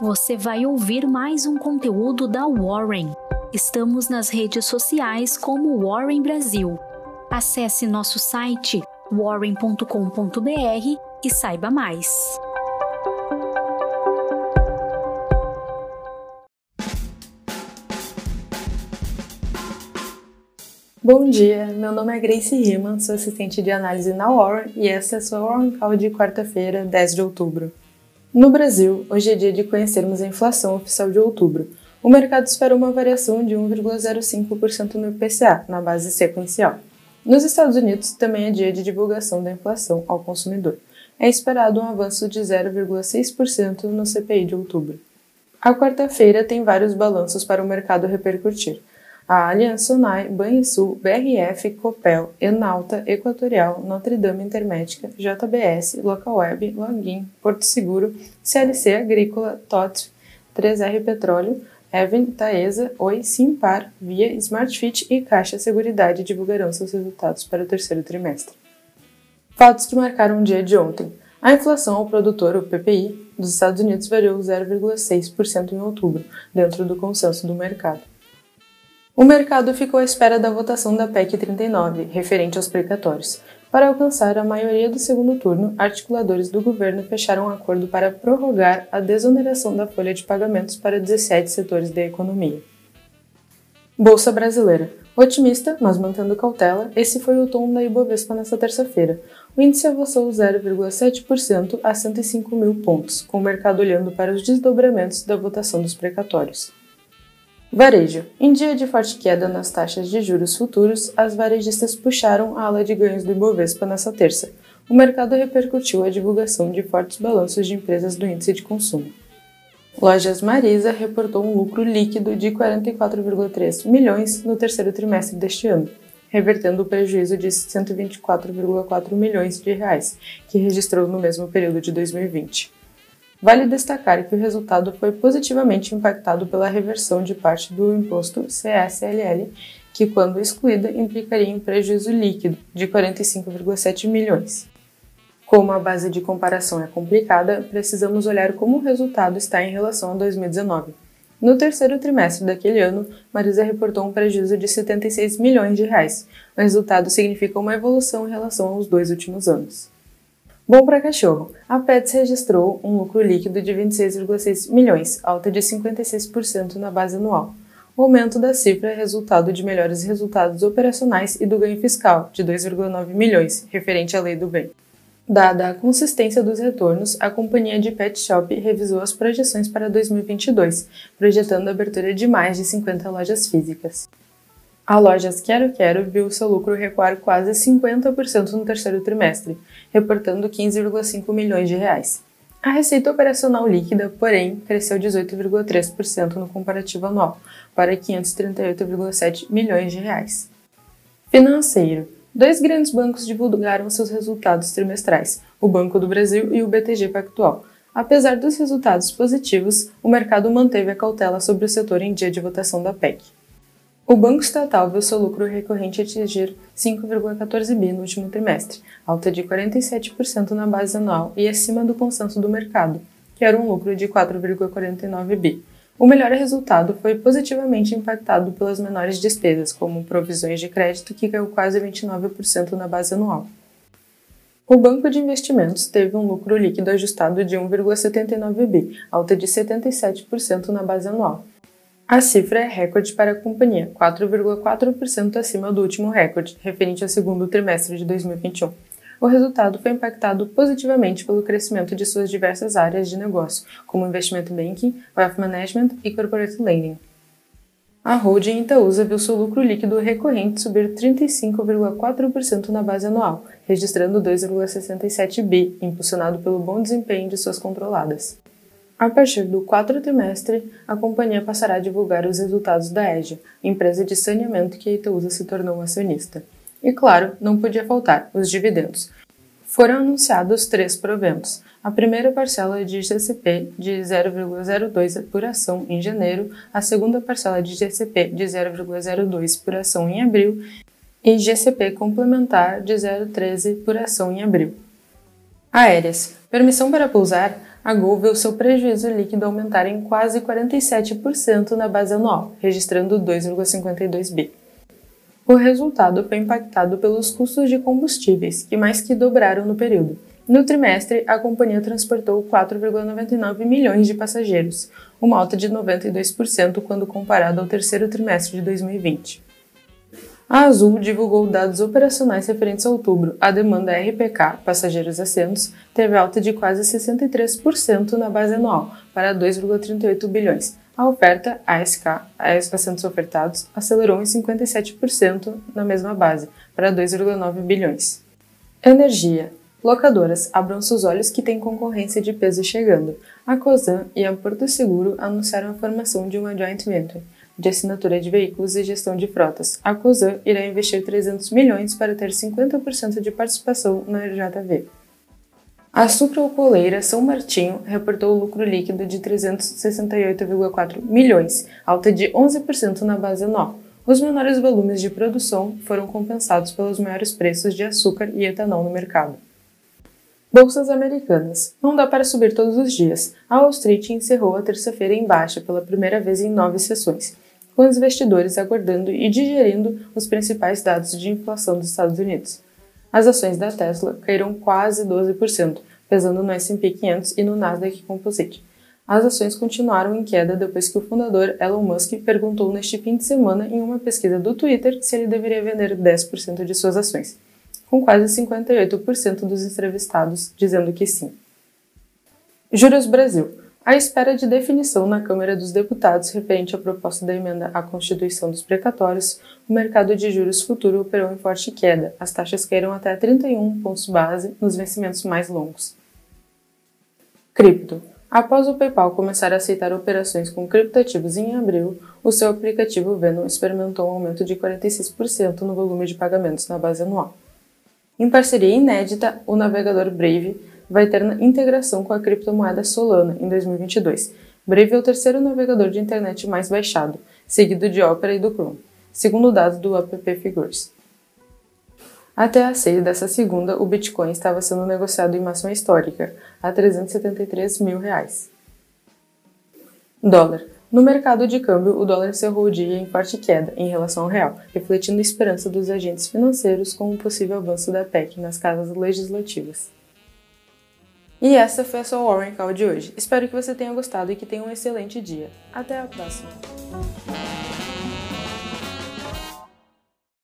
você vai ouvir mais um conteúdo da Warren. Estamos nas redes sociais como Warren Brasil. Acesse nosso site warren.com.br e saiba mais. Bom dia, meu nome é Grace Riemann, sou assistente de análise na Warren e essa é a sua Warren Call de quarta-feira, 10 de outubro. No Brasil, hoje é dia de conhecermos a inflação oficial de outubro. O mercado espera uma variação de 1,05% no IPCA, na base sequencial. Nos Estados Unidos, também é dia de divulgação da inflação ao consumidor. É esperado um avanço de 0,6% no CPI de outubro. A quarta-feira tem vários balanços para o mercado repercutir a Aliança Sonai, Banrisul, BRF, Copel, Enalta, Equatorial, Notre Dame Intermédica, JBS, Localweb, Login, Porto Seguro, CLC Agrícola, TOTF, 3R Petróleo, Even, Taesa, Oi, Simpar, Via, Smartfit e Caixa Seguridade divulgarão seus resultados para o terceiro trimestre. Fatos que marcaram o dia de ontem. A inflação ao produtor, o PPI, dos Estados Unidos variou 0,6% em outubro, dentro do consenso do mercado. O mercado ficou à espera da votação da PEC 39, referente aos precatórios. Para alcançar a maioria do segundo turno, articuladores do governo fecharam um acordo para prorrogar a desoneração da folha de pagamentos para 17 setores da economia. Bolsa Brasileira. Otimista, mas mantendo cautela, esse foi o tom da Ibovespa nesta terça-feira. O índice avançou 0,7% a 105 mil pontos, com o mercado olhando para os desdobramentos da votação dos precatórios. Varejo. Em dia de forte queda nas taxas de juros futuros, as varejistas puxaram a ala de ganhos do Ibovespa nesta terça. O mercado repercutiu a divulgação de fortes balanços de empresas do índice de consumo. Lojas Marisa reportou um lucro líquido de 44,3 milhões no terceiro trimestre deste ano, revertendo o prejuízo de 124,4 milhões de reais, que registrou no mesmo período de 2020. Vale destacar que o resultado foi positivamente impactado pela reversão de parte do imposto CSLL, que, quando excluída, implicaria em prejuízo líquido de 45,7 milhões. Como a base de comparação é complicada, precisamos olhar como o resultado está em relação a 2019. No terceiro trimestre daquele ano, Marisa reportou um prejuízo de 76 milhões de reais. O resultado significa uma evolução em relação aos dois últimos anos. Bom para cachorro. A Pets registrou um lucro líquido de 26,6 milhões, alta de 56% na base anual. O aumento da cifra é resultado de melhores resultados operacionais e do ganho fiscal, de 2,9 milhões, referente à lei do bem. Dada a consistência dos retornos, a companhia de Pet Shop revisou as projeções para 2022, projetando a abertura de mais de 50 lojas físicas. A Lojas Quero Quero viu seu lucro recuar quase 50% no terceiro trimestre, reportando 15,5 milhões de reais. A receita operacional líquida, porém, cresceu 18,3% no comparativo anual, para 538,7 milhões de reais. Financeiro. Dois grandes bancos divulgaram seus resultados trimestrais, o Banco do Brasil e o BTG Pactual. Apesar dos resultados positivos, o mercado manteve a cautela sobre o setor em dia de votação da PEC. O banco estatal viu seu lucro recorrente atingir 5,14 bi no último trimestre, alta de 47% na base anual e acima do consenso do mercado, que era um lucro de 4,49 bi. O melhor resultado foi positivamente impactado pelas menores despesas, como provisões de crédito, que caiu quase 29% na base anual. O banco de investimentos teve um lucro líquido ajustado de 1,79 bi, alta de 77% na base anual, a cifra é recorde para a companhia, 4,4% acima do último recorde, referente ao segundo trimestre de 2021. O resultado foi impactado positivamente pelo crescimento de suas diversas áreas de negócio, como investimento banking, wealth management e corporate lending. A holding Itaúsa viu seu lucro líquido recorrente subir 35,4% na base anual, registrando 2,67 bi, impulsionado pelo bom desempenho de suas controladas. A partir do quarto trimestre, a companhia passará a divulgar os resultados da EGA, empresa de saneamento que a Itaúsa se tornou acionista. E claro, não podia faltar os dividendos. Foram anunciados três proventos. A primeira parcela de GCP de 0,02 por ação em janeiro, a segunda parcela de GCP de 0,02 por ação em abril e GCP complementar de 0,13 por ação em abril. Aéreas. Permissão para pousar A Gol viu seu prejuízo líquido aumentar em quase 47% na base anual, registrando 2,52 bi. O resultado foi impactado pelos custos de combustíveis, que mais que dobraram no período. No trimestre, a companhia transportou 4,99 milhões de passageiros, uma alta de 92% quando comparado ao terceiro trimestre de 2020. A Azul divulgou dados operacionais referentes a outubro. A demanda RPK, passageiros assentos, teve alta de quase 63% na base anual, para 2,38 bilhões. A oferta, ASK, assentos ofertados, acelerou em 57% na mesma base, para 2,9 bilhões. Energia. Locadoras, abram seus olhos que tem concorrência de peso chegando. A COSAN e a Porto Seguro anunciaram a formação de uma joint venture de assinatura de veículos e gestão de frotas. A COSAN irá investir 300 milhões para ter 50% de participação na JV. A sucroalcooleira São Martinho reportou lucro líquido de 368,4 milhões, alta de 11% na base anual. Os menores volumes de produção foram compensados pelos maiores preços de açúcar e etanol no mercado. Bolsas americanas. Não dá para subir todos os dias. A Wall Street encerrou a terça-feira em baixa pela primeira vez em nove sessões com os investidores aguardando e digerindo os principais dados de inflação dos Estados Unidos. As ações da Tesla caíram quase 12%, pesando no S&P 500 e no Nasdaq Composite. As ações continuaram em queda depois que o fundador Elon Musk perguntou neste fim de semana em uma pesquisa do Twitter se ele deveria vender 10% de suas ações, com quase 58% dos entrevistados dizendo que sim. Juros Brasil. À espera de definição na Câmara dos Deputados referente à proposta da emenda à Constituição dos Precatórios, o mercado de juros futuro operou em forte queda. As taxas caíram até 31 pontos base nos vencimentos mais longos. Cripto. Após o PayPal começar a aceitar operações com criptativos em abril, o seu aplicativo Venom experimentou um aumento de 46% no volume de pagamentos na base anual. Em parceria inédita, o navegador Brave vai ter integração com a criptomoeda Solana em 2022. Brave é o terceiro navegador de internet mais baixado, seguido de Opera e do Chrome, segundo dados do App Figures. Até a 6 dessa segunda, o Bitcoin estava sendo negociado em máxima histórica, a 373 mil reais. Dólar. No mercado de câmbio, o dólar encerrou o dia em forte queda em relação ao real, refletindo a esperança dos agentes financeiros com o possível avanço da PEC nas casas legislativas. E essa foi a sua Warren Call de hoje. Espero que você tenha gostado e que tenha um excelente dia. Até a próxima!